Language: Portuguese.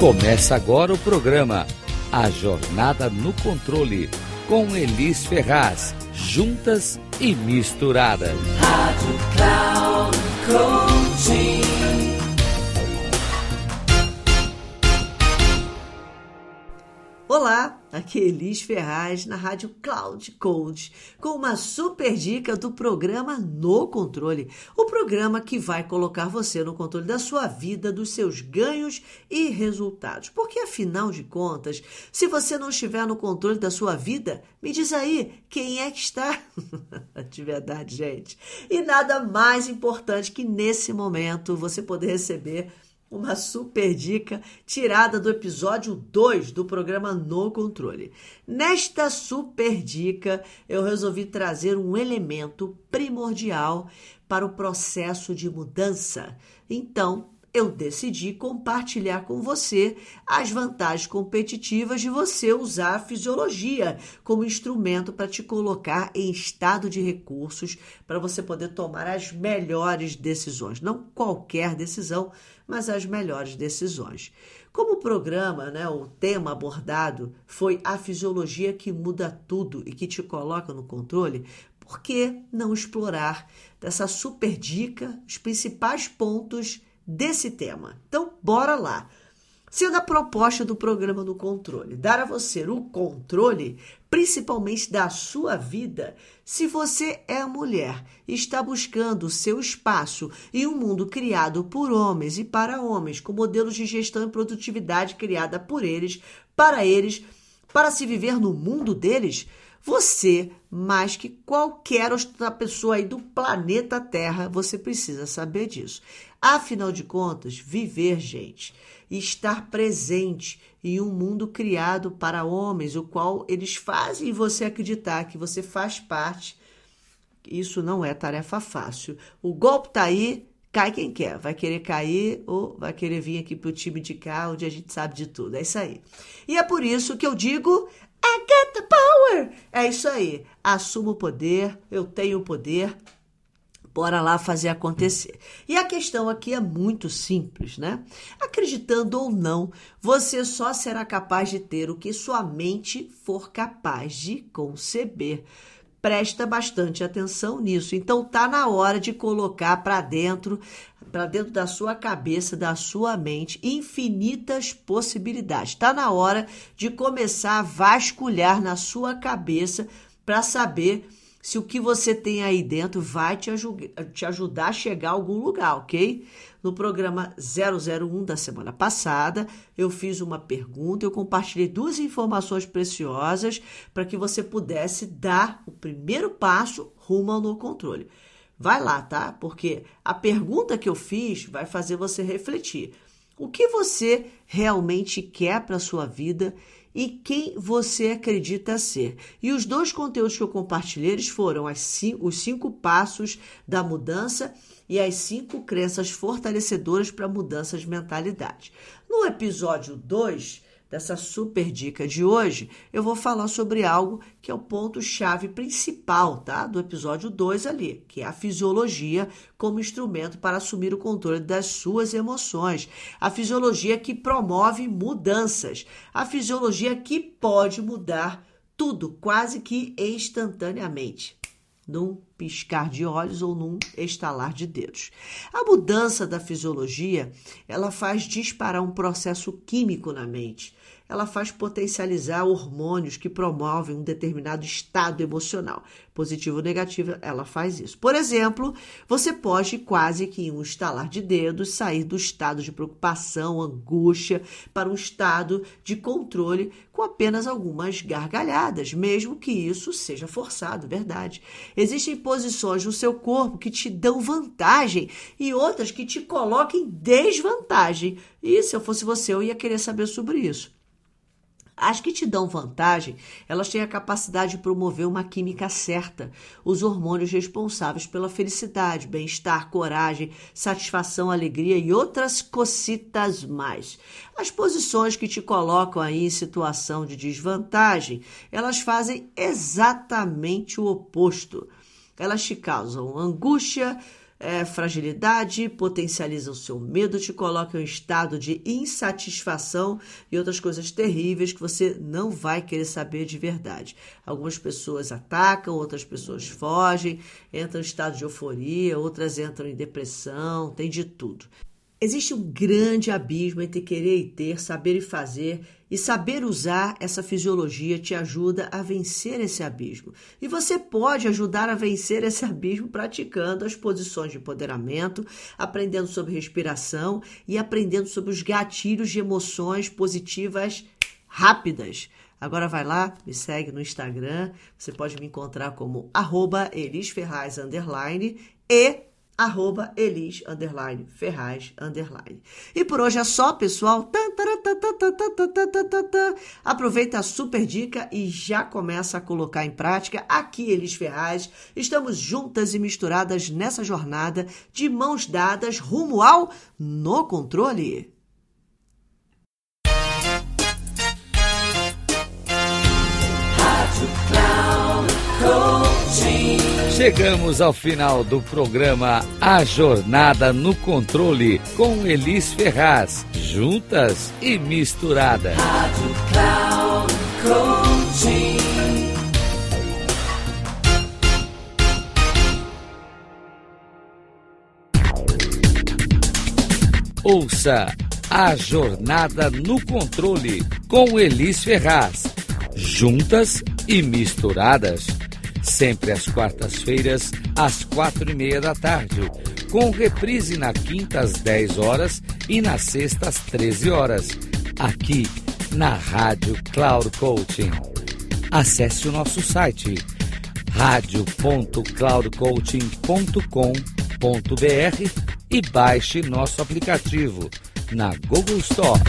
Começa agora o programa A Jornada no Controle com Elis Ferraz, juntas e misturadas. Rádio Cloud Coaching. Olá, aqui é Elis Ferraz na Rádio Cloud Coach com uma super dica do programa No Controle, o programa que vai colocar você no controle da sua vida, dos seus ganhos e resultados. Porque afinal de contas, se você não estiver no controle da sua vida, me diz aí, quem é que está? de verdade, gente. E nada mais importante que nesse momento você poder receber uma super dica tirada do episódio 2 do programa No Controle. Nesta super dica, eu resolvi trazer um elemento primordial para o processo de mudança. Então, eu decidi compartilhar com você as vantagens competitivas de você usar a fisiologia como instrumento para te colocar em estado de recursos para você poder tomar as melhores decisões. Não qualquer decisão, mas as melhores decisões. Como o programa, né, o tema abordado foi a fisiologia que muda tudo e que te coloca no controle, por que não explorar dessa super dica os principais pontos desse tema? Então, bora lá! Sendo a proposta do programa do controle dar a você o controle, principalmente da sua vida, se você é mulher e está buscando o seu espaço em um mundo criado por homens e para homens, com modelos de gestão e produtividade criada por eles, para eles, para se viver no mundo deles, você, mais que qualquer outra pessoa aí do planeta Terra, você precisa saber disso. Afinal de contas, viver, gente, e estar presente em um mundo criado para homens, o qual eles fazem você acreditar que você faz parte, isso não é tarefa fácil. O golpe tá aí, cai quem quer. Vai querer cair ou vai querer vir aqui para o time de cá, onde a gente sabe de tudo. É isso aí. E é por isso que eu digo I got the power! É isso aí. Assumo o poder, eu tenho o poder. Bora lá fazer acontecer. E a questão aqui é muito simples, né? Acreditando ou não, você só será capaz de ter o que sua mente for capaz de conceber presta bastante atenção nisso. Então tá na hora de colocar para dentro, para dentro da sua cabeça, da sua mente, infinitas possibilidades. Tá na hora de começar a vasculhar na sua cabeça para saber se o que você tem aí dentro vai te, te ajudar a chegar a algum lugar, ok? No programa 001 da semana passada, eu fiz uma pergunta, eu compartilhei duas informações preciosas para que você pudesse dar o primeiro passo rumo ao no controle. Vai lá, tá? Porque a pergunta que eu fiz vai fazer você refletir. O que você realmente quer para sua vida e quem você acredita ser. E os dois conteúdos que eu compartilhei foram cinco, os cinco passos da mudança e as cinco crenças fortalecedoras para mudanças de mentalidade. No episódio 2, dessa super dica de hoje, eu vou falar sobre algo que é o ponto-chave principal, tá? Do episódio 2 ali, que é a fisiologia como instrumento para assumir o controle das suas emoções. A fisiologia que promove mudanças. A fisiologia que pode mudar tudo, quase que instantaneamente num piscar de olhos ou num estalar de dedos. A mudança da fisiologia, ela faz disparar um processo químico na mente ela faz potencializar hormônios que promovem um determinado estado emocional. Positivo ou negativo, ela faz isso. Por exemplo, você pode quase que em um estalar de dedos sair do estado de preocupação, angústia, para um estado de controle com apenas algumas gargalhadas, mesmo que isso seja forçado, verdade. Existem posições no seu corpo que te dão vantagem e outras que te colocam em desvantagem. E se eu fosse você, eu ia querer saber sobre isso. As que te dão vantagem, elas têm a capacidade de promover uma química certa, os hormônios responsáveis pela felicidade, bem-estar, coragem, satisfação, alegria e outras cocitas mais. As posições que te colocam aí em situação de desvantagem, elas fazem exatamente o oposto. Elas te causam angústia, é, fragilidade, potencializam seu medo, te colocam em estado de insatisfação e outras coisas terríveis que você não vai querer saber de verdade. Algumas pessoas atacam, outras pessoas fogem, entram em estado de euforia, outras entram em depressão, tem de tudo. Existe um grande abismo entre querer e ter, saber e fazer, e saber usar essa fisiologia te ajuda a vencer esse abismo. E você pode ajudar a vencer esse abismo praticando as posições de empoderamento, aprendendo sobre respiração e aprendendo sobre os gatilhos de emoções positivas rápidas. Agora vai lá, me segue no Instagram, você pode me encontrar como arroba e arroba Elis, underline, Ferraz, underline. E por hoje é só, pessoal. Aproveita a super dica e já começa a colocar em prática. Aqui, Elis Ferraz, estamos juntas e misturadas nessa jornada de mãos dadas rumo ao No Controle. Chegamos ao final do programa A Jornada no Controle com Elis Ferraz, juntas e misturadas. Rádio Ouça A Jornada no Controle com Elis Ferraz, juntas e misturadas sempre às quartas-feiras, às quatro e meia da tarde, com reprise na quinta às 10 horas e na sexta às 13 horas, aqui na Rádio Cloud Coaching. Acesse o nosso site radio.cloudcoaching.com.br e baixe nosso aplicativo na Google Store.